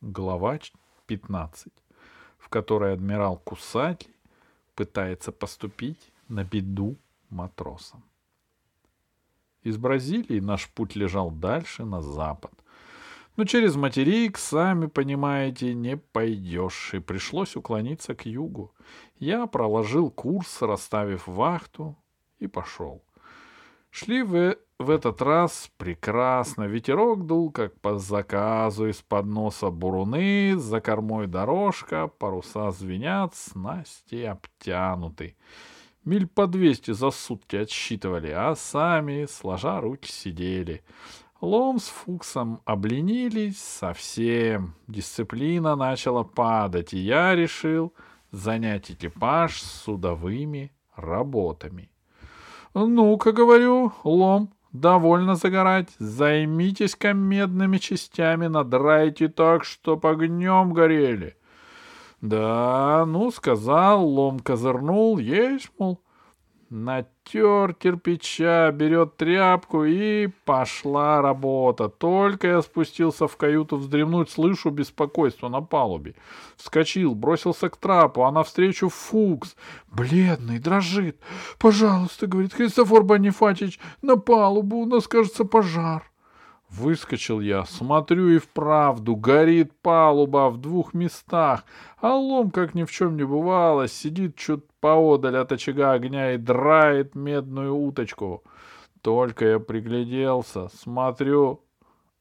Глава 15, в которой адмирал Кусаки пытается поступить на беду матросам. Из Бразилии наш путь лежал дальше, на запад. Но через материк, сами понимаете, не пойдешь, и пришлось уклониться к югу. Я проложил курс, расставив вахту, и пошел. Шли в, в этот раз прекрасно. Ветерок дул, как по заказу, из-под носа буруны, за кормой дорожка, паруса звенят, снасти обтянуты. Миль по двести за сутки отсчитывали, а сами, сложа руки, сидели. Лом с Фуксом обленились совсем. Дисциплина начала падать, и я решил занять экипаж судовыми работами. «Ну-ка, — говорю, — лом, довольно загорать. Займитесь-ка медными частями, надрайте так, чтоб огнем горели». «Да, ну, — сказал, лом козырнул, — есть, мол, Натер кирпича, берет тряпку и пошла работа. Только я спустился в каюту вздремнуть, слышу беспокойство на палубе. Вскочил, бросился к трапу, а навстречу Фукс. Бледный, дрожит. «Пожалуйста, — говорит Христофор Бонифатич, — на палубу, у нас, кажется, пожар». Выскочил я, смотрю и вправду, горит палуба в двух местах, а лом, как ни в чем не бывало, сидит чуть поодаль от очага огня и драет медную уточку. Только я пригляделся, смотрю,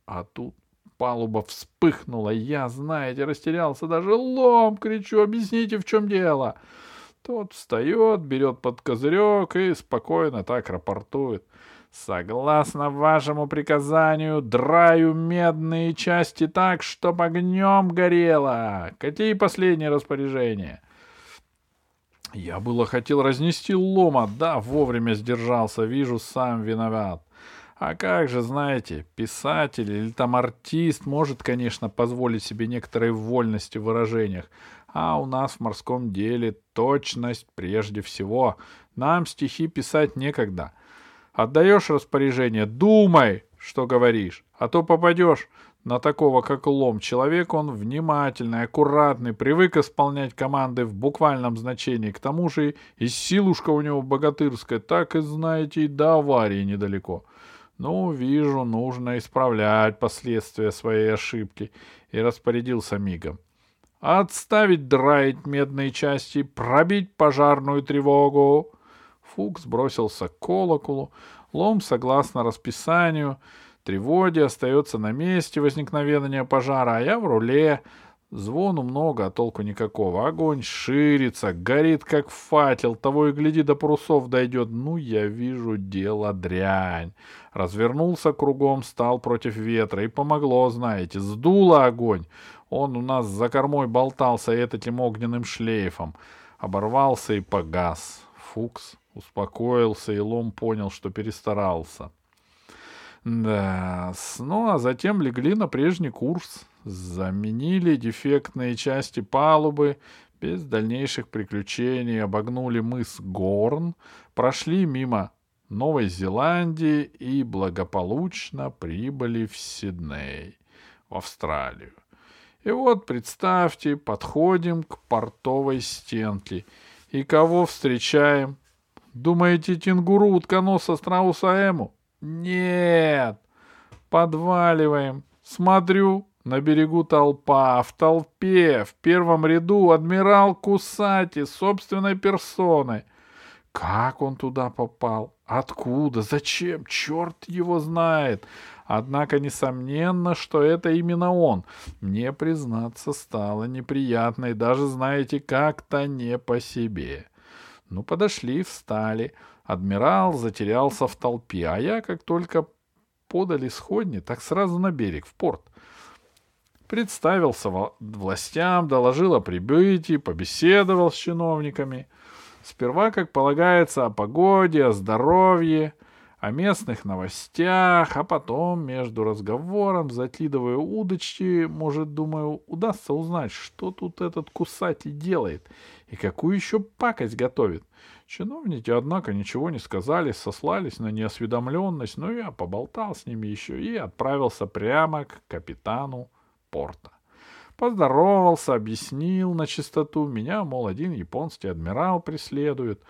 а тут палуба вспыхнула. Я, знаете, растерялся, даже лом кричу, объясните, в чем дело. Тот встает, берет под козырек и спокойно так рапортует — Согласно вашему приказанию, драю медные части так, чтоб огнем горело. Какие последние распоряжения? Я было хотел разнести лома, да, вовремя сдержался, вижу, сам виноват. А как же, знаете, писатель или там артист может, конечно, позволить себе некоторые вольности в выражениях, а у нас в морском деле точность прежде всего. Нам стихи писать некогда — Отдаешь распоряжение, думай, что говоришь, а то попадешь на такого, как лом. Человек он внимательный, аккуратный, привык исполнять команды в буквальном значении. К тому же и силушка у него богатырская, так и знаете, и до аварии недалеко. Ну, вижу, нужно исправлять последствия своей ошибки. И распорядился мигом. Отставить драить медные части, пробить пожарную тревогу. Фукс бросился к колоколу. Лом, согласно расписанию, тревоги остается на месте возникновения пожара, а я в руле. Звону много, а толку никакого. Огонь ширится, горит как факел, того и гляди до парусов дойдет. Ну, я вижу, дело дрянь. Развернулся кругом, стал против ветра, и помогло, знаете, сдуло огонь. Он у нас за кормой болтался этим огненным шлейфом. Оборвался и погас. Фукс Успокоился, и Лом понял, что перестарался. Да, ну а затем легли на прежний курс, заменили дефектные части палубы, без дальнейших приключений обогнули мыс Горн, прошли мимо Новой Зеландии и благополучно прибыли в Сидней, в Австралию. И вот, представьте, подходим к портовой стенке. И кого встречаем? Думаете, тингуру утконоса страуса Эму? Нет. Подваливаем. Смотрю, на берегу толпа, в толпе, в первом ряду адмирал Кусати собственной персоной. Как он туда попал? Откуда? Зачем? Черт его знает. Однако, несомненно, что это именно он. Мне, признаться, стало неприятно и даже, знаете, как-то не по себе. — ну, подошли, встали. Адмирал затерялся в толпе, а я, как только подали сходни, так сразу на берег, в порт. Представился властям, доложил о прибытии, побеседовал с чиновниками. Сперва, как полагается, о погоде, о здоровье, о местных новостях, а потом между разговором, закидывая удочки, может, думаю, удастся узнать, что тут этот кусатель делает и какую еще пакость готовит. Чиновники, однако, ничего не сказали, сослались на неосведомленность, но я поболтал с ними еще и отправился прямо к капитану порта. Поздоровался, объяснил на чистоту. Меня, мол, один японский адмирал преследует.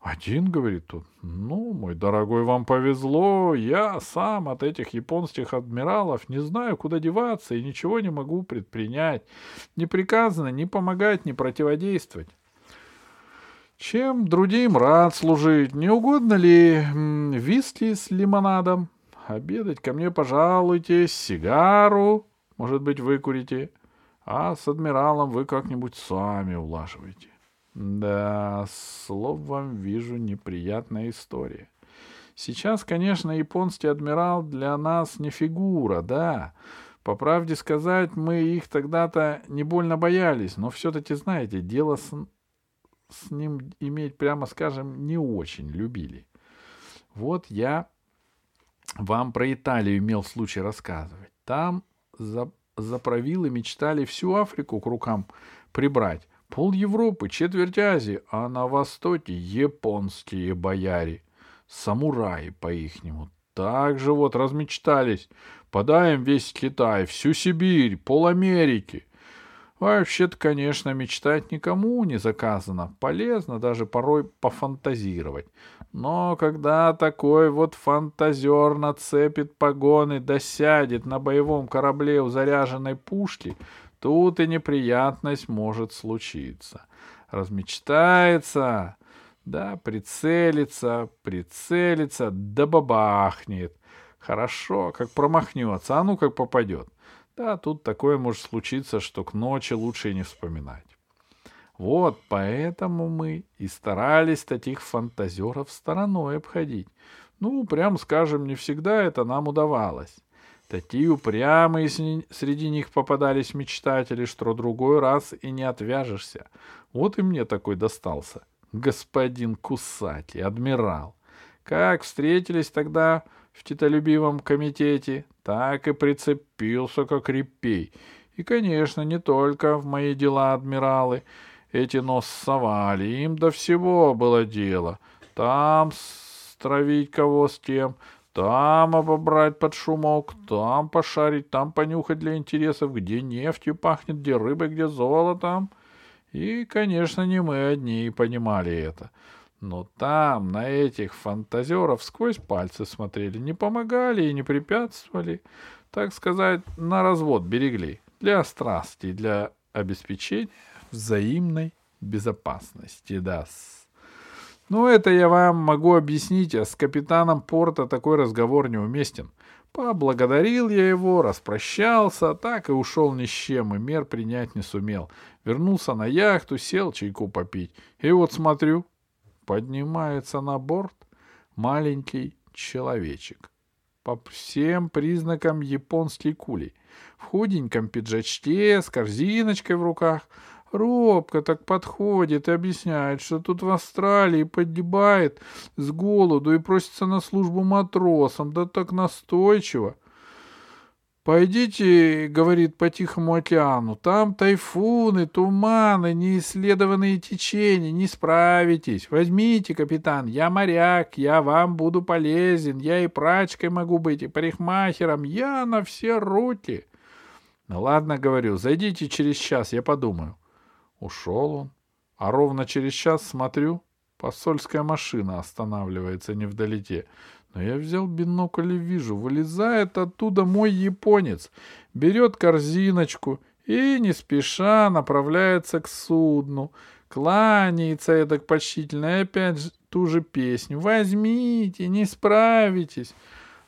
Один, говорит тут, ну, мой дорогой, вам повезло, я сам от этих японских адмиралов не знаю, куда деваться и ничего не могу предпринять. Не приказано ни помогать, ни противодействовать. Чем другим рад служить. Не угодно ли виски с лимонадом? Обедать ко мне пожалуйте, сигару, может быть, выкурите, а с адмиралом вы как-нибудь сами улаживаете. Да, словом, вижу неприятная история. Сейчас, конечно, японский адмирал для нас не фигура, да. По правде сказать, мы их тогда-то не больно боялись, но все-таки, знаете, дело с с ним иметь, прямо скажем, не очень любили. Вот я вам про Италию имел случай рассказывать. Там за, заправилы мечтали всю Африку к рукам прибрать. Пол Европы, четверть Азии, а на востоке японские бояре, самураи по-ихнему. Так же вот размечтались. Подаем весь Китай, всю Сибирь, пол Америки. Вообще-то, конечно, мечтать никому не заказано. Полезно даже порой пофантазировать. Но когда такой вот фантазер нацепит погоны да сядет на боевом корабле у заряженной пушки, тут и неприятность может случиться. Размечтается, да, прицелится, прицелится, да бабахнет. Хорошо, как промахнется, а ну как попадет. Да, тут такое может случиться, что к ночи лучше и не вспоминать. Вот поэтому мы и старались таких фантазеров стороной обходить. Ну, прям скажем, не всегда это нам удавалось. Такие упрямые среди них попадались мечтатели, что другой раз и не отвяжешься. Вот и мне такой достался. Господин Кусати, адмирал. Как встретились тогда в титолюбивом комитете, так и прицепился, как репей. И, конечно, не только в мои дела адмиралы эти нос совали, им до всего было дело. Там стравить кого с тем, там обобрать под шумок, там пошарить, там понюхать для интересов, где нефтью пахнет, где рыбой, где золотом. И, конечно, не мы одни понимали это. Но там, на этих фантазеров, сквозь пальцы смотрели, не помогали и не препятствовали, так сказать, на развод берегли, для страсти, для обеспечения взаимной безопасности, да. Ну, это я вам могу объяснить, а с капитаном порта такой разговор неуместен. Поблагодарил я его, распрощался, так и ушел ни с чем, и мер принять не сумел. Вернулся на яхту, сел чайку попить. И вот смотрю, поднимается на борт маленький человечек. По всем признакам японский кулей. В худеньком пиджачке, с корзиночкой в руках. Робко так подходит и объясняет, что тут в Австралии погибает с голоду и просится на службу матросом, да так настойчиво. Пойдите, говорит, по Тихому океану, там тайфуны, туманы, неисследованные течения, не справитесь. Возьмите, капитан, я моряк, я вам буду полезен, я и прачкой могу быть, и парикмахером, я на все руки. Ну ладно, говорю, зайдите через час, я подумаю. Ушел он, а ровно через час смотрю, посольская машина останавливается невдалеке. Но я взял бинокль и вижу, вылезает оттуда мой японец, берет корзиночку и не спеша направляется к судну, кланяется эдак почтительно и опять же ту же песню. «Возьмите, не справитесь».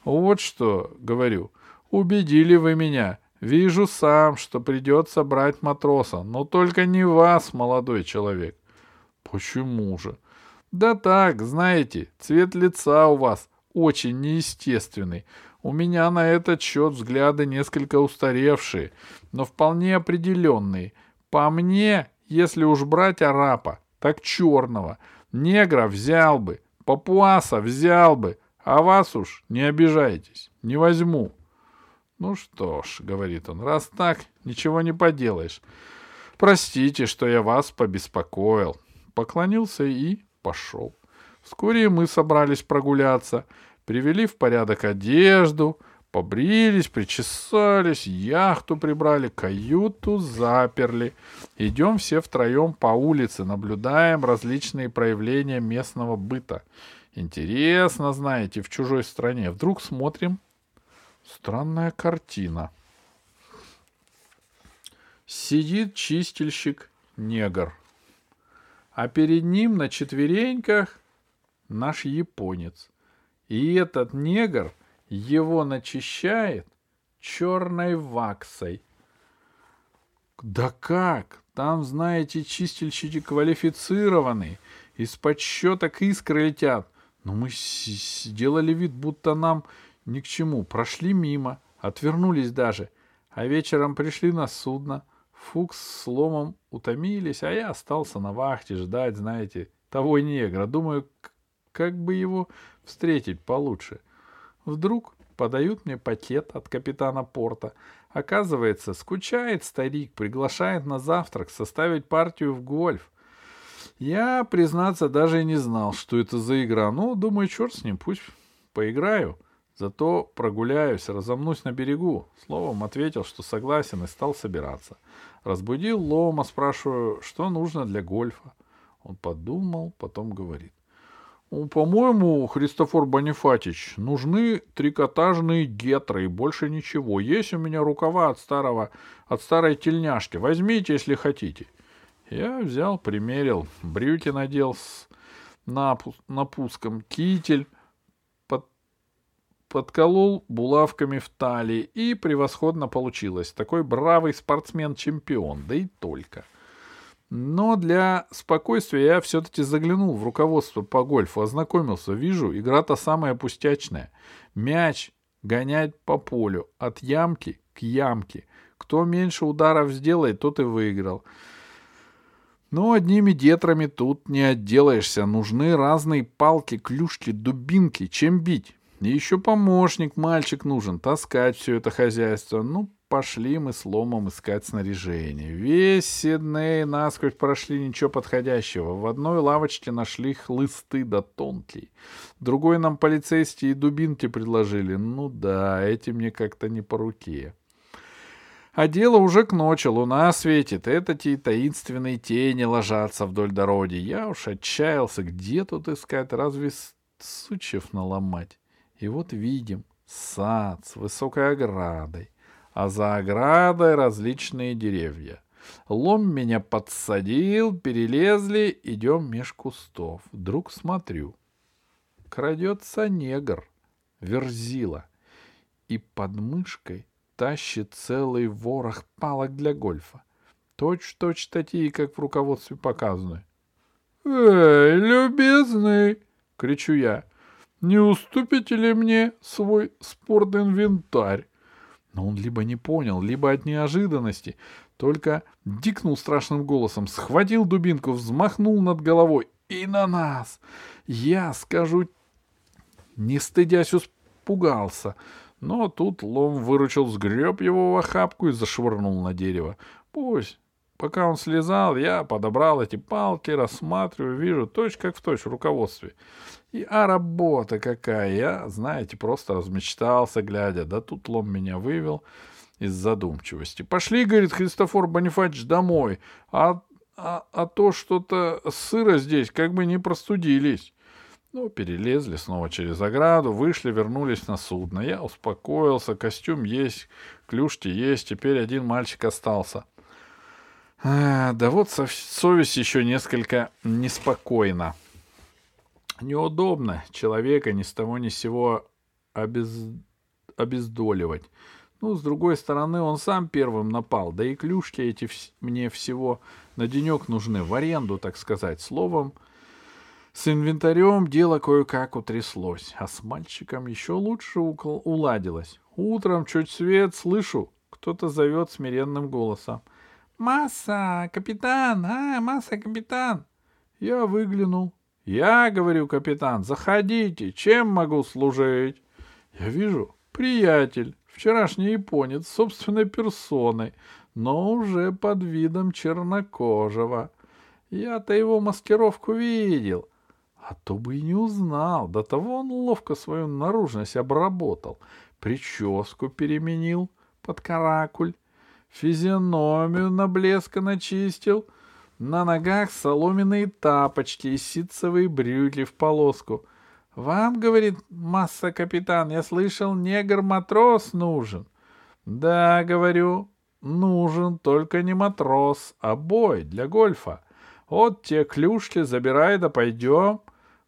Вот что, говорю, убедили вы меня. Вижу сам, что придется брать матроса, но только не вас, молодой человек. Почему же? Да так, знаете, цвет лица у вас очень неестественный. У меня на этот счет взгляды несколько устаревшие, но вполне определенные. По мне, если уж брать арапа, так черного. Негра взял бы, папуаса взял бы, а вас уж не обижайтесь, не возьму. Ну что ж, говорит он, раз так, ничего не поделаешь. Простите, что я вас побеспокоил. Поклонился и пошел. Вскоре мы собрались прогуляться, привели в порядок одежду, Побрились, причесались, яхту прибрали, каюту заперли. Идем все втроем по улице, наблюдаем различные проявления местного быта. Интересно, знаете, в чужой стране. Вдруг смотрим. Странная картина. Сидит чистильщик негр, а перед ним на четвереньках наш японец. И этот негр его начищает черной ваксой. Да как? Там, знаете, чистильщики квалифицированные. Из-под щеток искры летят. Но мы сделали вид, будто нам ни к чему. Прошли мимо, отвернулись даже. А вечером пришли на судно. Фукс с Ломом утомились, а я остался на вахте ждать, знаете, того негра. Думаю, как бы его встретить получше. Вдруг подают мне пакет от капитана порта. Оказывается, скучает старик, приглашает на завтрак составить партию в гольф. Я, признаться, даже и не знал, что это за игра. Ну, думаю, черт с ним, пусть поиграю. Зато прогуляюсь, разомнусь на берегу. Словом, ответил, что согласен и стал собираться. Разбудил Лома, спрашиваю, что нужно для гольфа. Он подумал, потом говорит. Ну, по-моему, Христофор Бонифатич, нужны трикотажные гетры и больше ничего. Есть у меня рукава от старого, от старой тельняшки. Возьмите, если хотите. Я взял, примерил, брюки надел с напуском, китель, подколол булавками в талии, и превосходно получилось. Такой бравый спортсмен-чемпион, да и только — но для спокойствия я все-таки заглянул в руководство по гольфу, ознакомился. Вижу, игра-то самая пустячная. Мяч гонять по полю, от ямки к ямке. Кто меньше ударов сделает, тот и выиграл. Но одними детрами тут не отделаешься. Нужны разные палки, клюшки, дубинки. Чем бить? И еще помощник, мальчик нужен, таскать все это хозяйство. Ну, пошли мы с ломом искать снаряжение. Весь Сидней насквозь прошли ничего подходящего. В одной лавочке нашли хлысты да тонкий. Другой нам полицейские дубинки предложили. Ну да, эти мне как-то не по руке. А дело уже к ночи, луна светит, это те таинственные тени ложатся вдоль дороги. Я уж отчаялся, где тут искать, разве сучьев наломать? И вот видим сад с высокой оградой а за оградой различные деревья. Лом меня подсадил, перелезли, идем меж кустов. Вдруг смотрю. Крадется негр, верзила, и под мышкой тащит целый ворох палок для гольфа. Точь-точь такие, как в руководстве показаны. «Эй, любезный!» — кричу я. «Не уступите ли мне свой спортинвентарь? Но он либо не понял, либо от неожиданности, только дикнул страшным голосом, схватил дубинку, взмахнул над головой и на нас. Я, скажу, не стыдясь, испугался. Но тут лом выручил, сгреб его в охапку и зашвырнул на дерево. Пусть. Пока он слезал, я подобрал эти палки, рассматриваю, вижу, точь как в точь в руководстве. И, а работа какая! Я, знаете, просто размечтался, глядя. Да тут лом меня вывел из задумчивости. Пошли, говорит Христофор Бонифатич, домой. А, а, а то что-то сыро здесь, как бы не простудились. Ну, перелезли снова через ограду, вышли, вернулись на судно. Я успокоился, костюм есть, клюшки есть, теперь один мальчик остался. А, да вот совесть еще несколько неспокойна. Неудобно человека ни с того ни с сего обез... обездоливать. Ну, с другой стороны, он сам первым напал, да и клюшки эти вс... мне всего на денек нужны, в аренду, так сказать. Словом, с инвентарем дело кое-как утряслось, а с мальчиком еще лучше укл... уладилось. Утром чуть свет слышу, кто-то зовет смиренным голосом. «Масса, капитан! А, масса, капитан!» Я выглянул. «Я, — говорю, капитан, — заходите, чем могу служить?» Я вижу, приятель, вчерашний японец, собственной персоной, но уже под видом чернокожего. Я-то его маскировку видел, а то бы и не узнал. До того он ловко свою наружность обработал. прическу переменил под каракуль, физиономию на блеско начистил, на ногах соломенные тапочки и ситцевые брюки в полоску. «Вам, — говорит масса капитан, — я слышал, негр-матрос нужен». «Да, — говорю, — нужен только не матрос, а бой для гольфа. Вот те клюшки забирай да пойдем».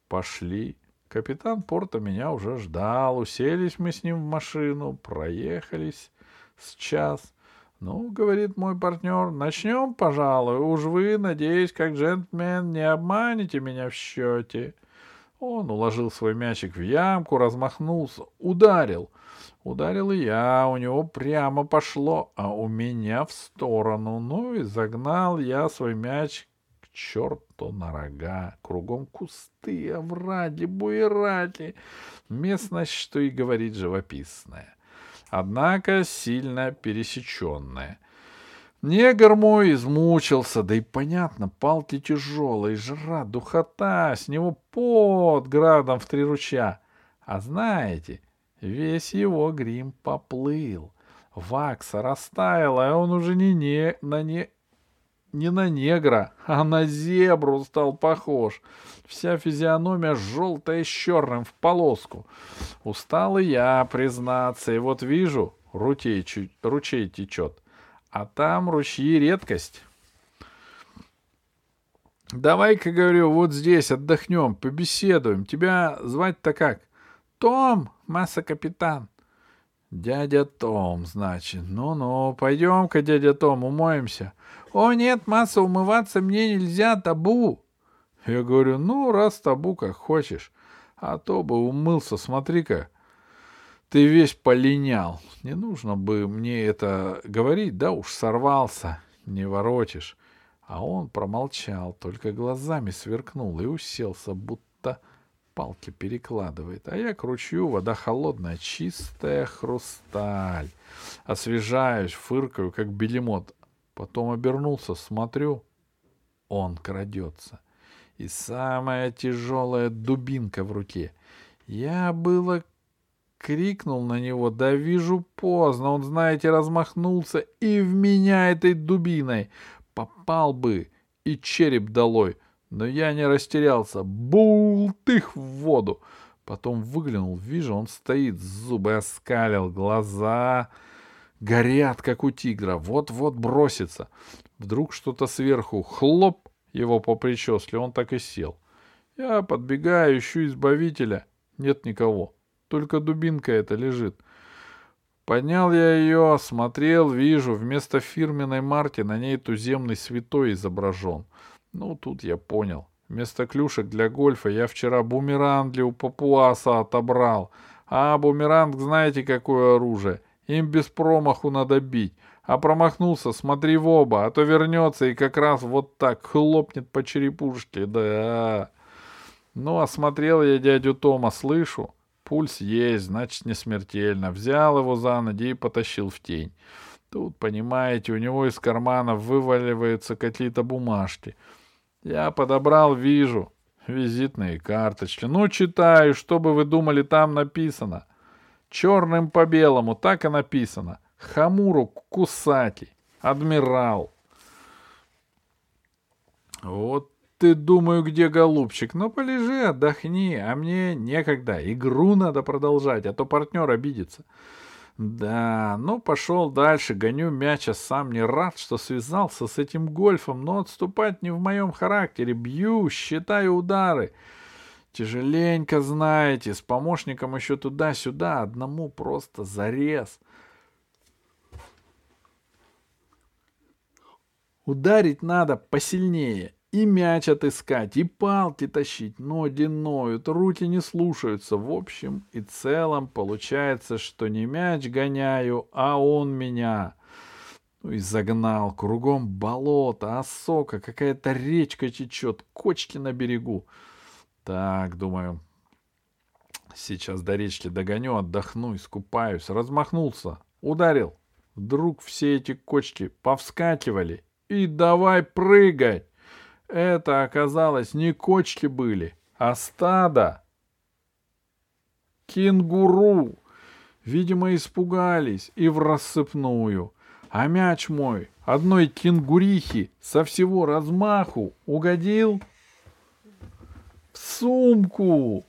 Пошли. Капитан Порта меня уже ждал. Уселись мы с ним в машину, проехались с час. Ну, говорит мой партнер, начнем, пожалуй. Уж вы, надеюсь, как джентльмен, не обманете меня в счете. Он уложил свой мячик в ямку, размахнулся, ударил. Ударил и я, у него прямо пошло, а у меня в сторону. Ну и загнал я свой мяч к черту на рога. Кругом кусты, овраги, буерати. Местность, что и говорить, живописная. Однако сильно пересеченная — Негр мой измучился, да и понятно, палки тяжелые, жра, духота, с него под градом в три ручья. А знаете, весь его грим поплыл, вакса растаяла, и он уже не, не, на не, не на негра, а на зебру стал похож. Вся физиономия желтая с черным в полоску. Устал и я, признаться, и вот вижу, ручей, ручей течет — а там ручьи редкость. Давай-ка, говорю, вот здесь отдохнем, побеседуем. Тебя звать-то как? Том, масса-капитан. Дядя Том, значит. Ну-ну, пойдем-ка, дядя Том, умоемся. О, нет, масса, умываться мне нельзя, табу. Я говорю, ну, раз табу, как хочешь. А то бы умылся, смотри-ка, ты весь полинял. Не нужно бы мне это говорить, да уж сорвался, не воротишь. А он промолчал, только глазами сверкнул и уселся, будто палки перекладывает. А я кручу, вода холодная, чистая хрусталь. Освежаюсь, фыркаю, как белемот. Потом обернулся, смотрю, он крадется. И самая тяжелая дубинка в руке. Я было крикнул на него, да вижу поздно, он, знаете, размахнулся и в меня этой дубиной. Попал бы и череп долой, но я не растерялся. Бултых в воду. Потом выглянул, вижу, он стоит, зубы оскалил, глаза горят, как у тигра, вот-вот бросится. Вдруг что-то сверху, хлоп, его по причесле, он так и сел. Я подбегаю, ищу избавителя, нет никого. Только дубинка эта лежит. Поднял я ее, смотрел, вижу, вместо фирменной марки на ней туземный святой изображен. Ну, тут я понял. Вместо клюшек для гольфа я вчера бумеранг для у папуаса отобрал. А бумеранг знаете, какое оружие? Им без промаху надо бить. А промахнулся, смотри в оба, а то вернется и как раз вот так хлопнет по черепушке. Да. Ну, осмотрел я дядю Тома, слышу. Пульс есть, значит, не смертельно. Взял его за ноги и потащил в тень. Тут, понимаете, у него из карманов вываливаются какие-то бумажки. Я подобрал, вижу. Визитные карточки. Ну, читаю, что бы вы думали, там написано. Черным по белому, так и написано. Хамуру Кусаки, адмирал. Вот ты, думаю, где голубчик? Ну, полежи, отдохни, а мне некогда. Игру надо продолжать, а то партнер обидится. Да, ну пошел дальше, гоню мяча, сам не рад, что связался с этим гольфом, но отступать не в моем характере. Бью, считаю удары. Тяжеленько, знаете, с помощником еще туда-сюда, одному просто зарез. Ударить надо посильнее, и мяч отыскать, и палки тащить, ноги ноют, руки не слушаются. В общем и целом получается, что не мяч гоняю, а он меня. Ну и загнал, кругом болото, осока, какая-то речка течет, кочки на берегу. Так, думаю, сейчас до речки догоню, отдохну, искупаюсь. Размахнулся, ударил. Вдруг все эти кочки повскакивали и давай прыгать. Это оказалось не кочки были, а стадо. Кенгуру. Видимо, испугались и в рассыпную. А мяч мой одной кенгурихи со всего размаху угодил в сумку.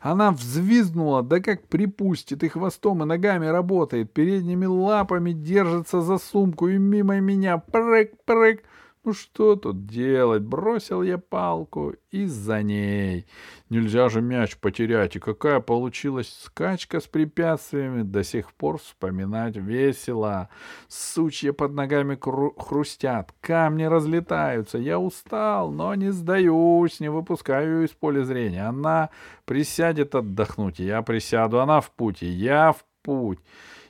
Она взвизгнула, да как припустит, и хвостом, и ногами работает, передними лапами держится за сумку и мимо меня прыг-прыг. Ну что тут делать? Бросил я палку и за ней. Нельзя же мяч потерять. И какая получилась скачка с препятствиями, до сих пор вспоминать весело. Сучья под ногами хрустят, камни разлетаются. Я устал, но не сдаюсь, не выпускаю ее из поля зрения. Она присядет отдохнуть, я присяду, она в пути, я в путь.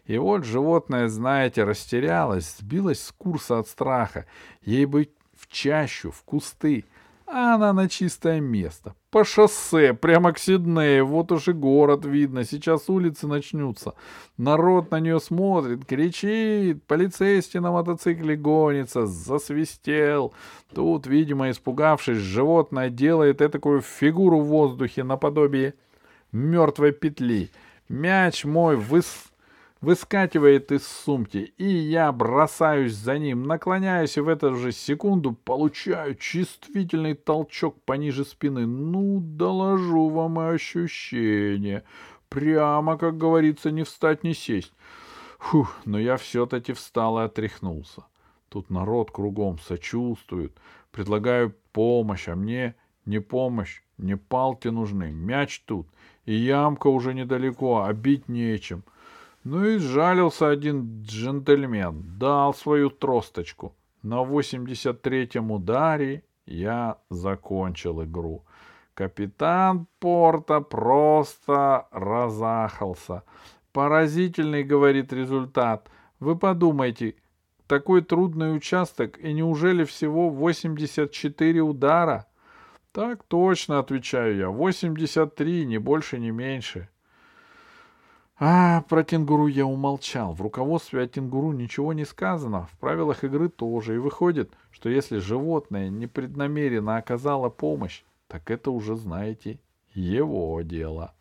И вот животное, знаете, растерялось, сбилось с курса от страха. Ей бы в чащу, в кусты, а она на чистое место. По шоссе, прямо к Сиднею, вот уж и город видно, сейчас улицы начнутся. Народ на нее смотрит, кричит, полицейский на мотоцикле гонится, засвистел. Тут, видимо, испугавшись, животное делает такую фигуру в воздухе наподобие мертвой петли. Мяч мой выс выскакивает из сумки, и я бросаюсь за ним, наклоняюсь и в эту же секунду получаю чувствительный толчок пониже спины. Ну, доложу вам ощущение. Прямо, как говорится, не встать, не сесть. Фух, но я все-таки встал и отряхнулся. Тут народ кругом сочувствует, предлагаю помощь, а мне не помощь, не палки нужны, мяч тут, и ямка уже недалеко, а бить нечем — ну и сжалился один джентльмен, дал свою тросточку. На 83-м ударе я закончил игру. Капитан Порта просто разахался. Поразительный, говорит результат. Вы подумайте, такой трудный участок, и неужели всего 84 удара? Так точно, отвечаю я, 83, ни больше, ни меньше. А, про кенгуру я умолчал. В руководстве о кенгуру ничего не сказано, в правилах игры тоже. И выходит, что если животное непреднамеренно оказало помощь, так это уже, знаете, его дело.